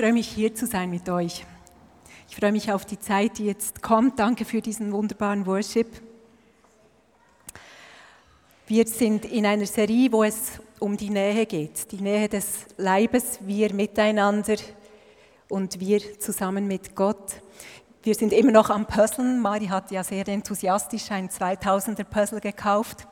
Freue mich hier zu sein mit euch. Ich freue mich auf die Zeit, die jetzt kommt. Danke für diesen wunderbaren Worship. Wir sind in einer Serie, wo es um die Nähe geht, die Nähe des Leibes, wir miteinander und wir zusammen mit Gott. Wir sind immer noch am Puzzeln. Mari hat ja sehr enthusiastisch ein 2000er Puzzle gekauft.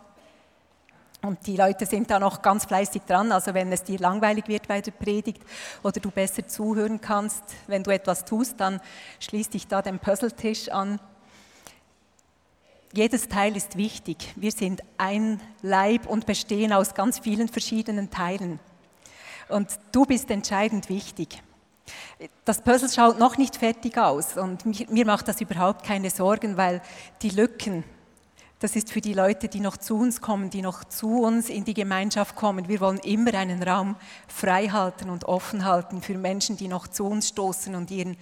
Und die Leute sind da noch ganz fleißig dran. Also wenn es dir langweilig wird bei der Predigt oder du besser zuhören kannst, wenn du etwas tust, dann schließ dich da dem Puzzletisch an. Jedes Teil ist wichtig. Wir sind ein Leib und bestehen aus ganz vielen verschiedenen Teilen. Und du bist entscheidend wichtig. Das Puzzle schaut noch nicht fertig aus und mir macht das überhaupt keine Sorgen, weil die Lücken, das ist für die Leute, die noch zu uns kommen, die noch zu uns in die Gemeinschaft kommen. Wir wollen immer einen Raum frei halten und offen halten für Menschen, die noch zu uns stoßen und ihren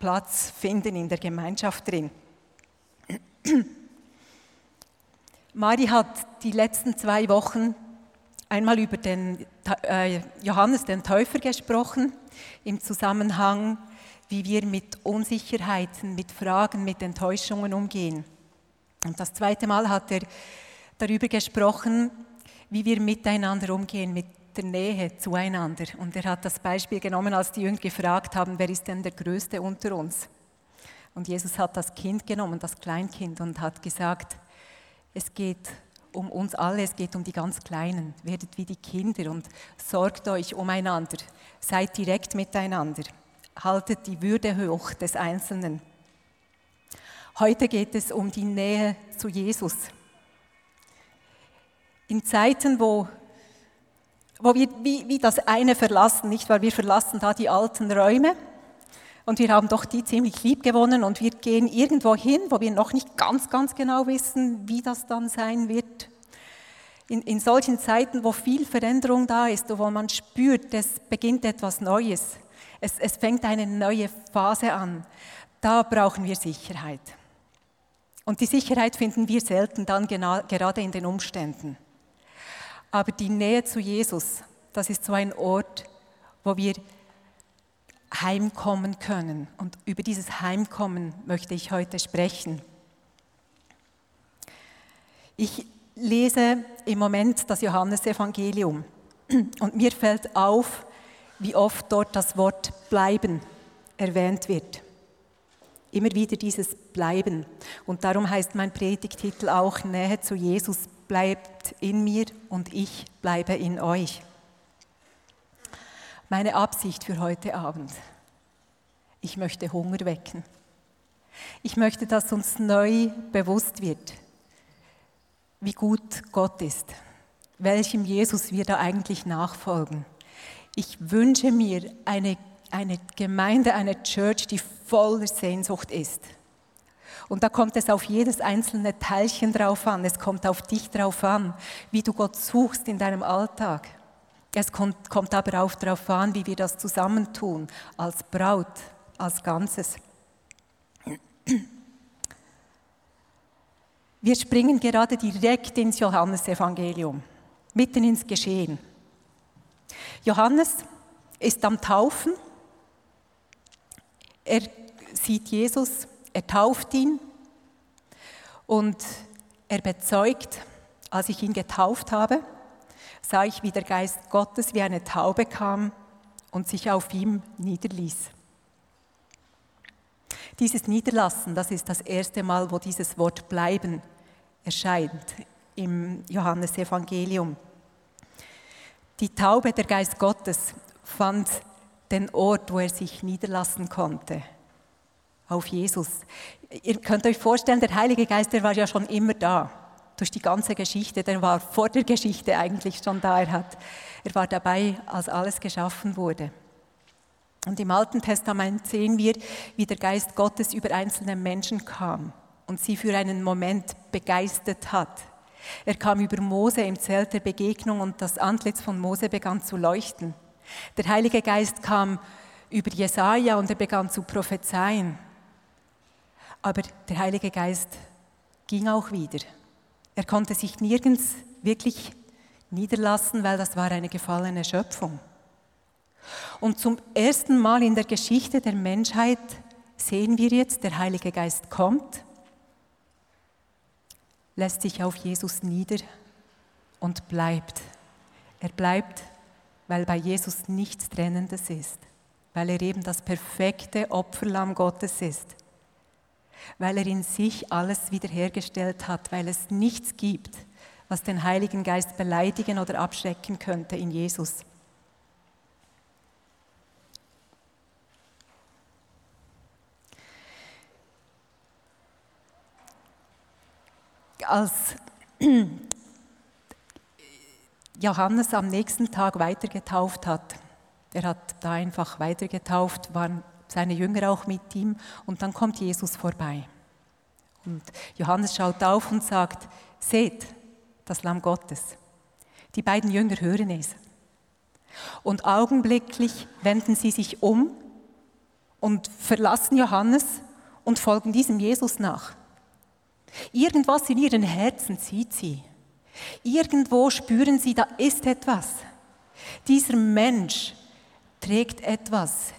Platz finden in der Gemeinschaft drin. Mari hat die letzten zwei Wochen einmal über den äh, Johannes den Täufer gesprochen, im Zusammenhang, wie wir mit Unsicherheiten, mit Fragen, mit Enttäuschungen umgehen. Und das zweite Mal hat er darüber gesprochen, wie wir miteinander umgehen, mit der Nähe zueinander. Und er hat das Beispiel genommen, als die Jünger gefragt haben, wer ist denn der Größte unter uns? Und Jesus hat das Kind genommen, das Kleinkind, und hat gesagt, es geht um uns alle, es geht um die ganz Kleinen. Werdet wie die Kinder und sorgt euch umeinander. Seid direkt miteinander. Haltet die Würde hoch des Einzelnen. Heute geht es um die Nähe zu Jesus. In Zeiten, wo, wo wir wie, wie das eine verlassen, nicht weil wir verlassen da die alten Räume und wir haben doch die ziemlich lieb gewonnen und wir gehen irgendwo hin, wo wir noch nicht ganz, ganz genau wissen, wie das dann sein wird. In, in solchen Zeiten, wo viel Veränderung da ist, wo man spürt, es beginnt etwas Neues, es, es fängt eine neue Phase an, da brauchen wir Sicherheit. Und die Sicherheit finden wir selten dann genau, gerade in den Umständen. Aber die Nähe zu Jesus, das ist so ein Ort, wo wir heimkommen können. Und über dieses Heimkommen möchte ich heute sprechen. Ich lese im Moment das Johannesevangelium und mir fällt auf, wie oft dort das Wort bleiben erwähnt wird. Immer wieder dieses Bleiben. Und darum heißt mein Predigtitel auch Nähe zu Jesus bleibt in mir und ich bleibe in euch. Meine Absicht für heute Abend. Ich möchte Hunger wecken. Ich möchte, dass uns neu bewusst wird, wie gut Gott ist, welchem Jesus wir da eigentlich nachfolgen. Ich wünsche mir eine eine Gemeinde, eine Church, die voller Sehnsucht ist. Und da kommt es auf jedes einzelne Teilchen drauf an. Es kommt auf dich drauf an, wie du Gott suchst in deinem Alltag. Es kommt, kommt aber auch darauf an, wie wir das zusammentun, als Braut, als Ganzes. Wir springen gerade direkt ins Johannesevangelium, mitten ins Geschehen. Johannes ist am Taufen er sieht Jesus, er tauft ihn und er bezeugt, als ich ihn getauft habe, sah ich, wie der Geist Gottes wie eine Taube kam und sich auf ihm niederließ. Dieses Niederlassen, das ist das erste Mal, wo dieses Wort bleiben erscheint im Johannesevangelium. Die Taube, der Geist Gottes, fand den Ort, wo er sich niederlassen konnte. Auf Jesus. Ihr könnt euch vorstellen, der Heilige Geist, der war ja schon immer da. durch die ganze Geschichte. Der war vor der Geschichte eigentlich schon da. Er, hat, er war dabei, als alles geschaffen wurde. Und im Alten Testament sehen wir, wie der Geist Gottes über einzelne Menschen kam und sie für einen Moment begeistert hat. Er kam über Mose im Zelt der Begegnung und das Antlitz von Mose begann zu leuchten. Der Heilige Geist kam über Jesaja und er begann zu prophezeien. Aber der Heilige Geist ging auch wieder. Er konnte sich nirgends wirklich niederlassen, weil das war eine gefallene Schöpfung. Und zum ersten Mal in der Geschichte der Menschheit sehen wir jetzt, der Heilige Geist kommt, lässt sich auf Jesus nieder und bleibt. Er bleibt, weil bei Jesus nichts Trennendes ist, weil er eben das perfekte Opferlamm Gottes ist weil er in sich alles wiederhergestellt hat, weil es nichts gibt, was den Heiligen Geist beleidigen oder abschrecken könnte in Jesus. Als Johannes am nächsten Tag weitergetauft hat, er hat da einfach weitergetauft, waren seine Jünger auch mit ihm und dann kommt Jesus vorbei. Und Johannes schaut auf und sagt, seht, das Lamm Gottes. Die beiden Jünger hören es. Und augenblicklich wenden sie sich um und verlassen Johannes und folgen diesem Jesus nach. Irgendwas in ihren Herzen zieht sie. Irgendwo spüren sie, da ist etwas. Dieser Mensch trägt etwas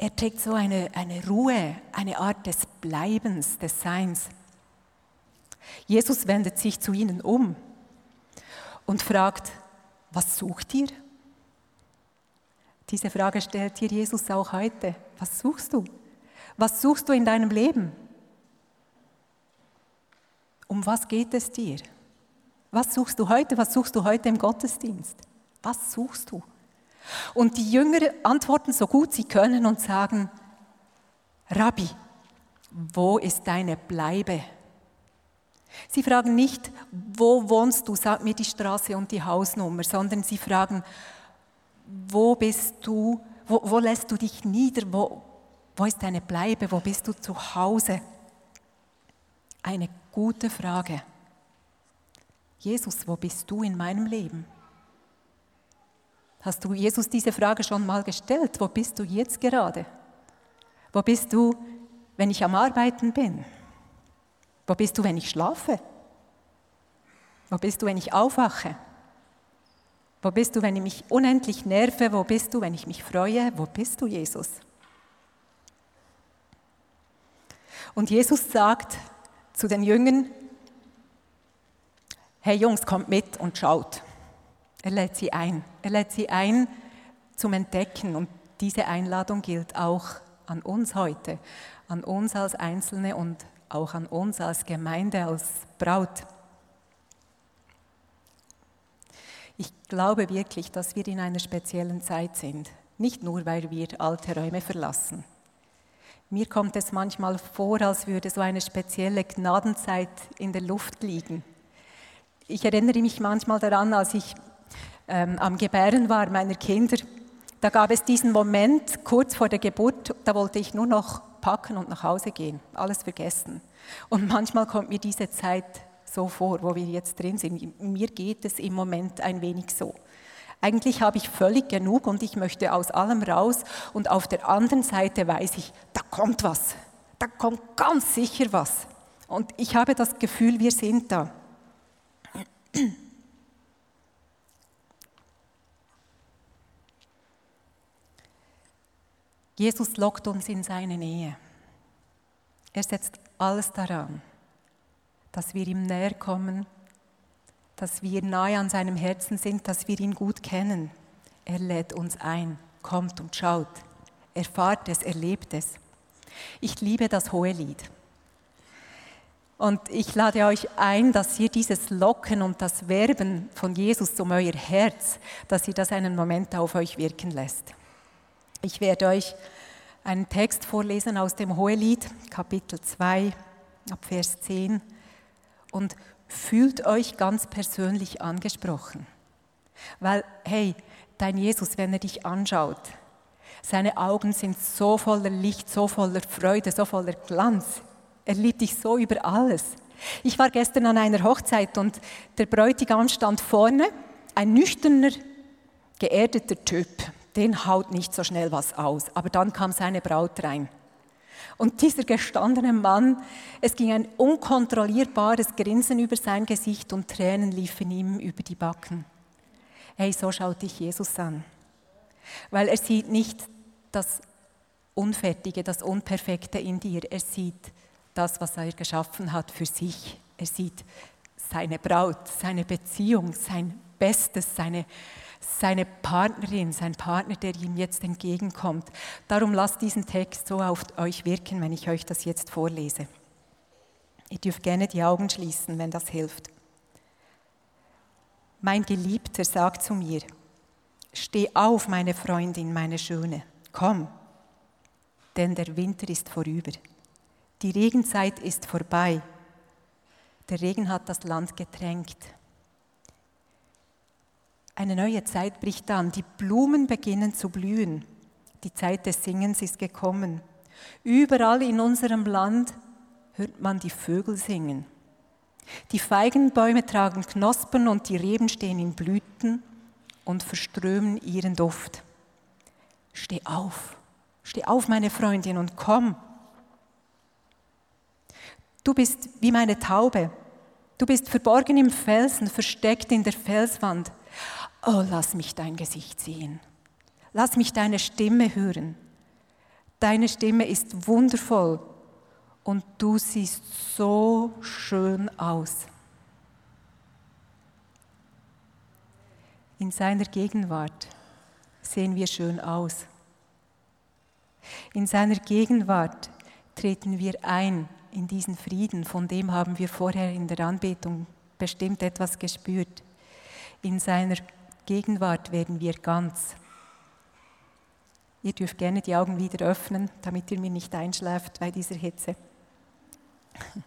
er trägt so eine, eine Ruhe, eine Art des Bleibens, des Seins. Jesus wendet sich zu ihnen um und fragt, was sucht ihr? Diese Frage stellt dir Jesus auch heute. Was suchst du? Was suchst du in deinem Leben? Um was geht es dir? Was suchst du heute? Was suchst du heute im Gottesdienst? Was suchst du? Und die Jünger antworten so gut sie können und sagen, Rabbi, wo ist deine Bleibe? Sie fragen nicht, wo wohnst du, sag mir die Straße und die Hausnummer, sondern sie fragen, wo bist du, wo, wo lässt du dich nieder, wo, wo ist deine Bleibe, wo bist du zu Hause? Eine gute Frage. Jesus, wo bist du in meinem Leben? Hast du Jesus diese Frage schon mal gestellt? Wo bist du jetzt gerade? Wo bist du, wenn ich am Arbeiten bin? Wo bist du, wenn ich schlafe? Wo bist du, wenn ich aufwache? Wo bist du, wenn ich mich unendlich nerve? Wo bist du, wenn ich mich freue? Wo bist du, Jesus? Und Jesus sagt zu den Jüngern, hey Jungs, kommt mit und schaut. Er lädt sie ein. Er lädt sie ein zum Entdecken. Und diese Einladung gilt auch an uns heute, an uns als Einzelne und auch an uns als Gemeinde, als Braut. Ich glaube wirklich, dass wir in einer speziellen Zeit sind. Nicht nur, weil wir alte Räume verlassen. Mir kommt es manchmal vor, als würde so eine spezielle Gnadenzeit in der Luft liegen. Ich erinnere mich manchmal daran, als ich ähm, am Gebären war meiner Kinder, da gab es diesen Moment kurz vor der Geburt, da wollte ich nur noch packen und nach Hause gehen, alles vergessen. Und manchmal kommt mir diese Zeit so vor, wo wir jetzt drin sind. Mir geht es im Moment ein wenig so. Eigentlich habe ich völlig genug und ich möchte aus allem raus und auf der anderen Seite weiß ich, da kommt was, da kommt ganz sicher was. Und ich habe das Gefühl, wir sind da. Jesus lockt uns in seine Nähe. Er setzt alles daran, dass wir ihm näher kommen, dass wir nahe an seinem Herzen sind, dass wir ihn gut kennen. Er lädt uns ein, kommt und schaut, erfahrt es, erlebt es. Ich liebe das hohe Lied. Und ich lade euch ein, dass ihr dieses Locken und das Werben von Jesus um euer Herz, dass ihr das einen Moment auf euch wirken lässt. Ich werde euch einen Text vorlesen aus dem Hohelied, Kapitel 2, ab Vers 10. Und fühlt euch ganz persönlich angesprochen. Weil, hey, dein Jesus, wenn er dich anschaut, seine Augen sind so voller Licht, so voller Freude, so voller Glanz. Er liebt dich so über alles. Ich war gestern an einer Hochzeit und der Bräutigam stand vorne, ein nüchterner, geerdeter Typ. Den haut nicht so schnell was aus. Aber dann kam seine Braut rein. Und dieser gestandene Mann, es ging ein unkontrollierbares Grinsen über sein Gesicht und Tränen liefen ihm über die Backen. Hey, so schaut dich Jesus an. Weil er sieht nicht das Unfertige, das Unperfekte in dir. Er sieht das, was er geschaffen hat für sich. Er sieht seine Braut, seine Beziehung, sein Bestes, seine, seine Partnerin, sein Partner, der ihm jetzt entgegenkommt. Darum lasst diesen Text so auf euch wirken, wenn ich euch das jetzt vorlese. Ihr dürft gerne die Augen schließen, wenn das hilft. Mein Geliebter sagt zu mir, steh auf, meine Freundin, meine Schöne, komm, denn der Winter ist vorüber. Die Regenzeit ist vorbei. Der Regen hat das Land getränkt. Eine neue Zeit bricht an. Die Blumen beginnen zu blühen. Die Zeit des Singens ist gekommen. Überall in unserem Land hört man die Vögel singen. Die Feigenbäume tragen Knospen und die Reben stehen in Blüten und verströmen ihren Duft. Steh auf, steh auf, meine Freundin, und komm. Du bist wie meine Taube. Du bist verborgen im Felsen, versteckt in der Felswand. Oh, lass mich dein Gesicht sehen. Lass mich deine Stimme hören. Deine Stimme ist wundervoll und du siehst so schön aus. In seiner Gegenwart sehen wir schön aus. In seiner Gegenwart treten wir ein in diesen Frieden, von dem haben wir vorher in der Anbetung bestimmt etwas gespürt. In seiner Gegenwart werden wir ganz. Ihr dürft gerne die Augen wieder öffnen, damit ihr mir nicht einschläft bei dieser Hitze.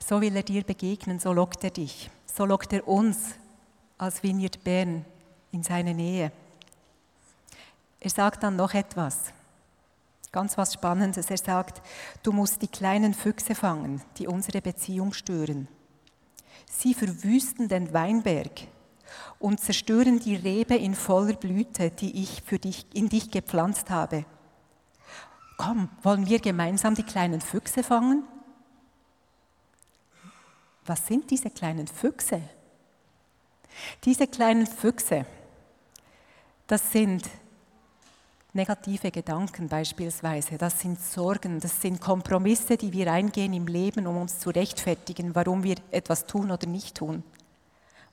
So will er dir begegnen, so lockt er dich, so lockt er uns als Vineyard Bern in seine Nähe. Er sagt dann noch etwas. Ganz was Spannendes. Er sagt, du musst die kleinen Füchse fangen, die unsere Beziehung stören. Sie verwüsten den Weinberg und zerstören die Rebe in voller Blüte, die ich für dich, in dich gepflanzt habe. Komm, wollen wir gemeinsam die kleinen Füchse fangen? Was sind diese kleinen Füchse? Diese kleinen Füchse, das sind negative Gedanken beispielsweise, das sind Sorgen, das sind Kompromisse, die wir eingehen im Leben, um uns zu rechtfertigen, warum wir etwas tun oder nicht tun.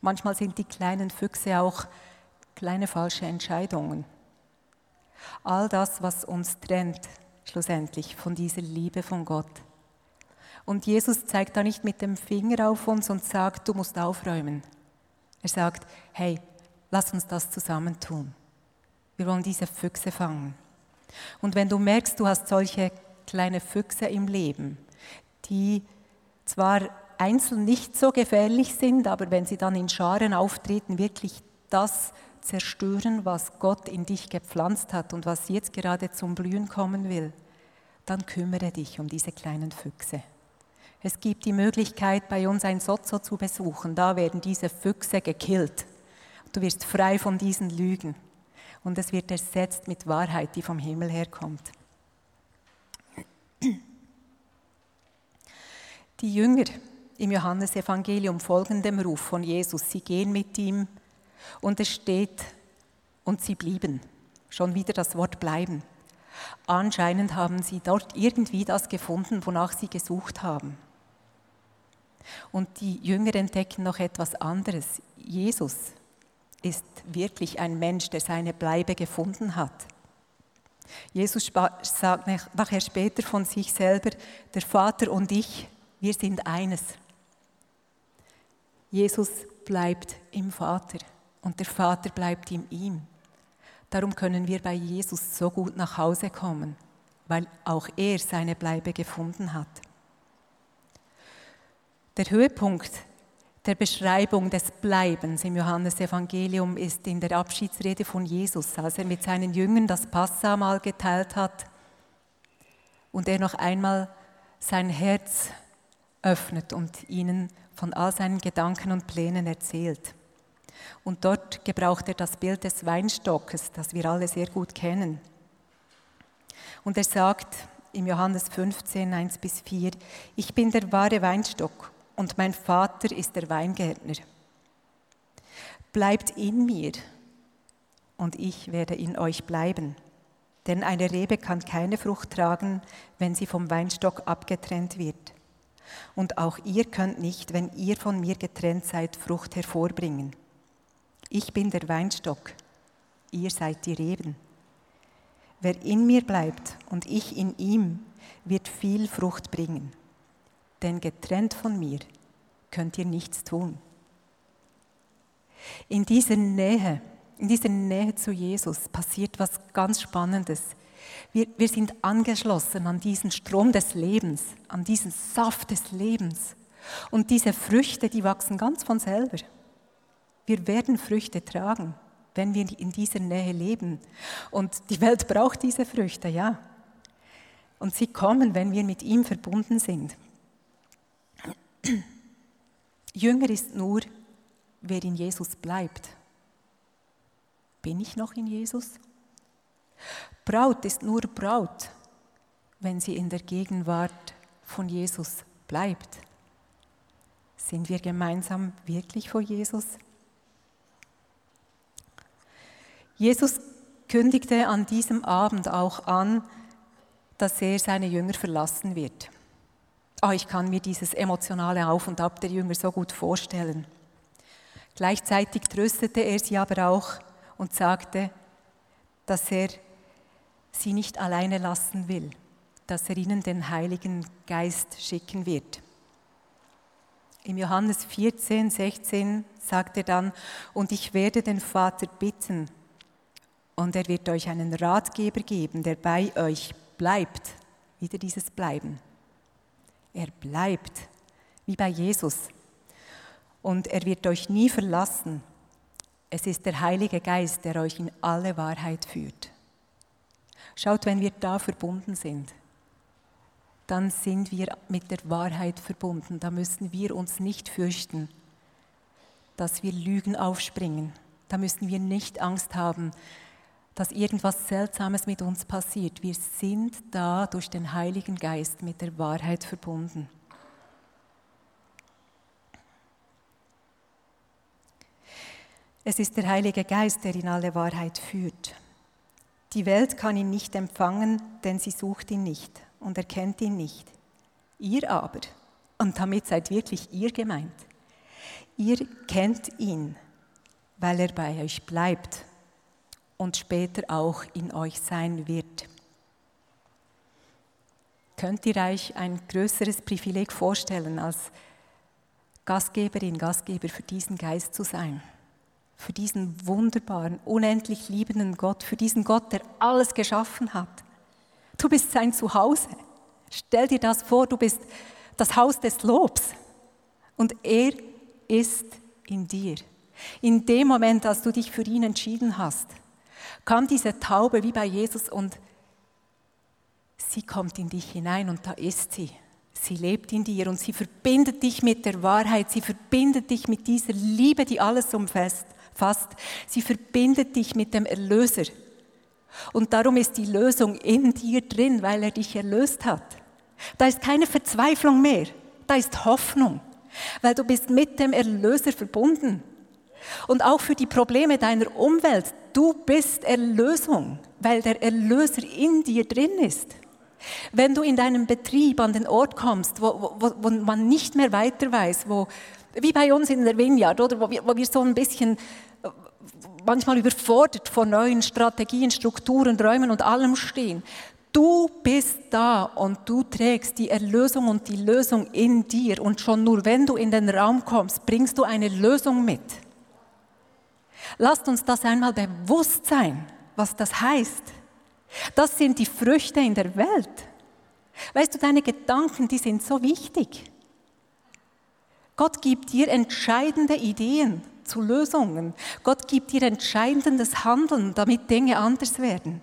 Manchmal sind die kleinen Füchse auch kleine falsche Entscheidungen. All das, was uns trennt, schlussendlich von dieser Liebe von Gott. Und Jesus zeigt da nicht mit dem Finger auf uns und sagt, du musst aufräumen. Er sagt, hey, lass uns das zusammen tun. Wir wollen diese Füchse fangen. Und wenn du merkst, du hast solche kleine Füchse im Leben, die zwar einzeln nicht so gefährlich sind, aber wenn sie dann in Scharen auftreten, wirklich das zerstören, was Gott in dich gepflanzt hat und was jetzt gerade zum Blühen kommen will, dann kümmere dich um diese kleinen Füchse. Es gibt die Möglichkeit, bei uns ein Sozo zu besuchen. Da werden diese Füchse gekillt. Du wirst frei von diesen Lügen und es wird ersetzt mit Wahrheit, die vom Himmel herkommt. Die Jünger im Johannesevangelium folgen dem Ruf von Jesus. Sie gehen mit ihm und es steht, und sie blieben. Schon wieder das Wort bleiben. Anscheinend haben sie dort irgendwie das gefunden, wonach sie gesucht haben. Und die Jünger entdecken noch etwas anderes. Jesus ist wirklich ein Mensch, der seine Bleibe gefunden hat. Jesus sagt nachher später von sich selber, der Vater und ich, wir sind eines. Jesus bleibt im Vater und der Vater bleibt in ihm. Darum können wir bei Jesus so gut nach Hause kommen, weil auch er seine Bleibe gefunden hat. Der Höhepunkt der Beschreibung des Bleibens im Johannesevangelium ist in der Abschiedsrede von Jesus, als er mit seinen Jüngern das Passamal geteilt hat und er noch einmal sein Herz öffnet und ihnen von all seinen Gedanken und Plänen erzählt. Und dort gebraucht er das Bild des Weinstockes, das wir alle sehr gut kennen. Und er sagt im Johannes 15, 1 bis 4, ich bin der wahre Weinstock und mein Vater ist der Weingärtner. Bleibt in mir und ich werde in euch bleiben. Denn eine Rebe kann keine Frucht tragen, wenn sie vom Weinstock abgetrennt wird. Und auch ihr könnt nicht, wenn ihr von mir getrennt seid, Frucht hervorbringen. Ich bin der Weinstock, ihr seid die Reben. Wer in mir bleibt und ich in ihm, wird viel Frucht bringen denn getrennt von mir könnt ihr nichts tun. In dieser Nähe, in dieser Nähe zu Jesus passiert was ganz Spannendes. Wir, wir sind angeschlossen an diesen Strom des Lebens, an diesen Saft des Lebens. Und diese Früchte, die wachsen ganz von selber. Wir werden Früchte tragen, wenn wir in dieser Nähe leben. Und die Welt braucht diese Früchte, ja. Und sie kommen, wenn wir mit ihm verbunden sind. Jünger ist nur, wer in Jesus bleibt. Bin ich noch in Jesus? Braut ist nur Braut, wenn sie in der Gegenwart von Jesus bleibt. Sind wir gemeinsam wirklich vor Jesus? Jesus kündigte an diesem Abend auch an, dass er seine Jünger verlassen wird. Oh, ich kann mir dieses emotionale Auf und Ab der Jünger so gut vorstellen. Gleichzeitig tröstete er sie aber auch und sagte, dass er sie nicht alleine lassen will, dass er ihnen den Heiligen Geist schicken wird. Im Johannes 14, 16 sagt er dann, und ich werde den Vater bitten, und er wird euch einen Ratgeber geben, der bei euch bleibt. Wieder dieses Bleiben. Er bleibt, wie bei Jesus. Und er wird euch nie verlassen. Es ist der Heilige Geist, der euch in alle Wahrheit führt. Schaut, wenn wir da verbunden sind, dann sind wir mit der Wahrheit verbunden. Da müssen wir uns nicht fürchten, dass wir Lügen aufspringen. Da müssen wir nicht Angst haben, dass irgendwas Seltsames mit uns passiert. Wir sind da durch den Heiligen Geist mit der Wahrheit verbunden. Es ist der Heilige Geist, der in alle Wahrheit führt. Die Welt kann ihn nicht empfangen, denn sie sucht ihn nicht und erkennt ihn nicht. Ihr aber, und damit seid wirklich ihr gemeint, ihr kennt ihn, weil er bei euch bleibt und später auch in euch sein wird. Könnt ihr euch ein größeres Privileg vorstellen, als Gastgeberin, Gastgeber für diesen Geist zu sein? Für diesen wunderbaren, unendlich liebenden Gott, für diesen Gott, der alles geschaffen hat. Du bist sein Zuhause. Stell dir das vor, du bist das Haus des Lobs und er ist in dir. In dem Moment, als du dich für ihn entschieden hast, kam diese Taube wie bei Jesus und sie kommt in dich hinein und da ist sie. Sie lebt in dir und sie verbindet dich mit der Wahrheit, sie verbindet dich mit dieser Liebe, die alles umfasst. Sie verbindet dich mit dem Erlöser. Und darum ist die Lösung in dir drin, weil er dich erlöst hat. Da ist keine Verzweiflung mehr, da ist Hoffnung, weil du bist mit dem Erlöser verbunden. Und auch für die Probleme deiner Umwelt, du bist Erlösung, weil der Erlöser in dir drin ist. Wenn du in deinem Betrieb an den Ort kommst, wo, wo, wo man nicht mehr weiter weiß, wo, wie bei uns in der Vineyard, oder, wo, wir, wo wir so ein bisschen manchmal überfordert vor neuen Strategien, Strukturen, Räumen und allem stehen. Du bist da und du trägst die Erlösung und die Lösung in dir. Und schon nur wenn du in den Raum kommst, bringst du eine Lösung mit. Lasst uns das einmal bewusst sein, was das heißt. Das sind die Früchte in der Welt. Weißt du, deine Gedanken, die sind so wichtig. Gott gibt dir entscheidende Ideen zu Lösungen. Gott gibt dir entscheidendes Handeln, damit Dinge anders werden.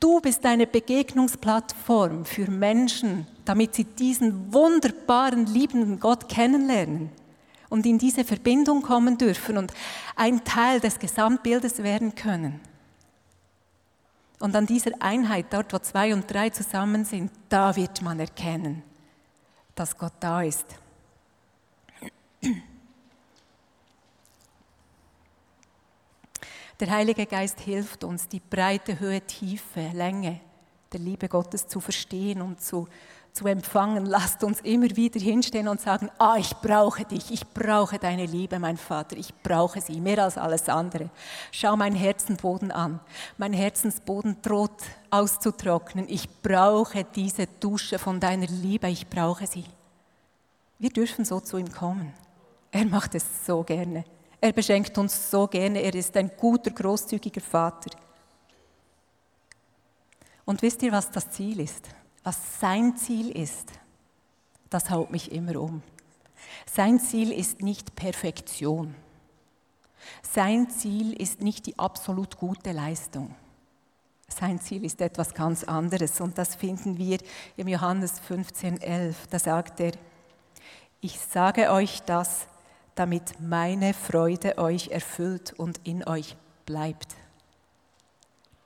Du bist eine Begegnungsplattform für Menschen, damit sie diesen wunderbaren, liebenden Gott kennenlernen und in diese Verbindung kommen dürfen und ein Teil des Gesamtbildes werden können. Und an dieser Einheit, dort wo zwei und drei zusammen sind, da wird man erkennen, dass Gott da ist. Der Heilige Geist hilft uns, die breite Höhe, Tiefe, Länge der Liebe Gottes zu verstehen und zu, zu empfangen. Lasst uns immer wieder hinstehen und sagen, ah, ich brauche dich, ich brauche deine Liebe, mein Vater, ich brauche sie mehr als alles andere. Schau mein Herzenboden an. Mein Herzensboden droht auszutrocknen. Ich brauche diese Dusche von deiner Liebe, ich brauche sie. Wir dürfen so zu ihm kommen. Er macht es so gerne. Er beschenkt uns so gerne. Er ist ein guter, großzügiger Vater. Und wisst ihr, was das Ziel ist? Was sein Ziel ist? Das haut mich immer um. Sein Ziel ist nicht Perfektion. Sein Ziel ist nicht die absolut gute Leistung. Sein Ziel ist etwas ganz anderes und das finden wir im Johannes 15,11. Da sagt er, ich sage euch das, damit meine Freude euch erfüllt und in euch bleibt.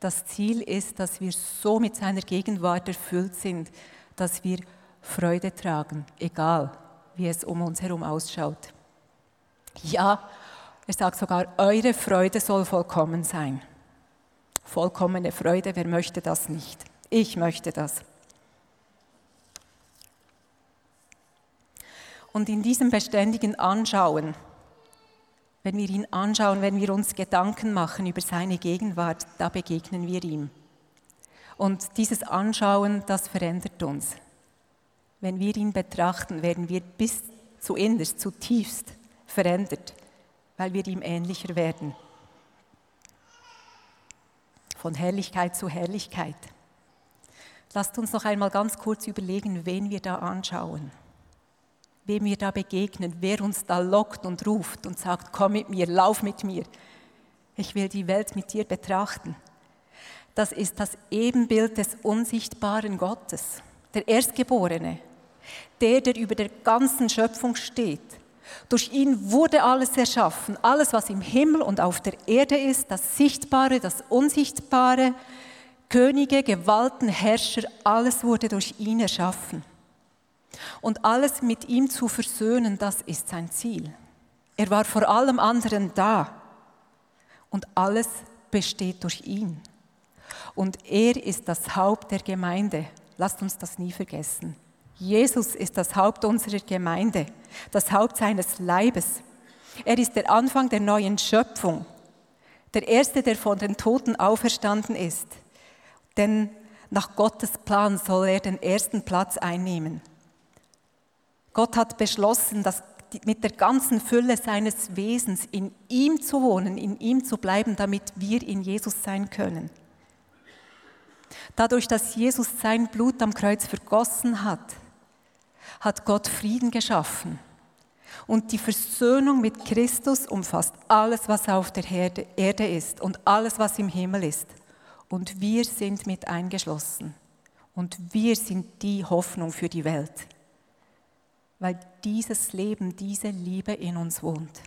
Das Ziel ist, dass wir so mit seiner Gegenwart erfüllt sind, dass wir Freude tragen, egal wie es um uns herum ausschaut. Ja, er sagt sogar, eure Freude soll vollkommen sein. Vollkommene Freude, wer möchte das nicht? Ich möchte das. Und in diesem beständigen Anschauen, wenn wir ihn anschauen, wenn wir uns Gedanken machen über seine Gegenwart, da begegnen wir ihm. Und dieses Anschauen, das verändert uns. Wenn wir ihn betrachten, werden wir bis zu innerst, zutiefst verändert, weil wir ihm ähnlicher werden. Von Herrlichkeit zu Herrlichkeit. Lasst uns noch einmal ganz kurz überlegen, wen wir da anschauen wem wir da begegnen, wer uns da lockt und ruft und sagt, komm mit mir, lauf mit mir. Ich will die Welt mit dir betrachten. Das ist das Ebenbild des unsichtbaren Gottes, der Erstgeborene, der, der über der ganzen Schöpfung steht. Durch ihn wurde alles erschaffen, alles, was im Himmel und auf der Erde ist, das Sichtbare, das Unsichtbare, Könige, Gewalten, Herrscher, alles wurde durch ihn erschaffen. Und alles mit ihm zu versöhnen, das ist sein Ziel. Er war vor allem anderen da. Und alles besteht durch ihn. Und er ist das Haupt der Gemeinde. Lasst uns das nie vergessen. Jesus ist das Haupt unserer Gemeinde, das Haupt seines Leibes. Er ist der Anfang der neuen Schöpfung, der Erste, der von den Toten auferstanden ist. Denn nach Gottes Plan soll er den ersten Platz einnehmen. Gott hat beschlossen, dass mit der ganzen Fülle seines Wesens in ihm zu wohnen, in ihm zu bleiben, damit wir in Jesus sein können. Dadurch, dass Jesus sein Blut am Kreuz vergossen hat, hat Gott Frieden geschaffen. Und die Versöhnung mit Christus umfasst alles, was auf der Erde ist und alles, was im Himmel ist. Und wir sind mit eingeschlossen. Und wir sind die Hoffnung für die Welt weil dieses Leben, diese Liebe in uns wohnt.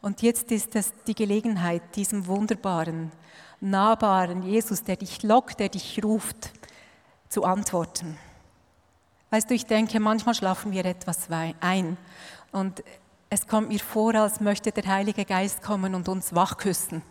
Und jetzt ist es die Gelegenheit, diesem wunderbaren, nahbaren Jesus, der dich lockt, der dich ruft, zu antworten. Weißt du, ich denke, manchmal schlafen wir etwas ein und es kommt mir vor, als möchte der Heilige Geist kommen und uns wachküssen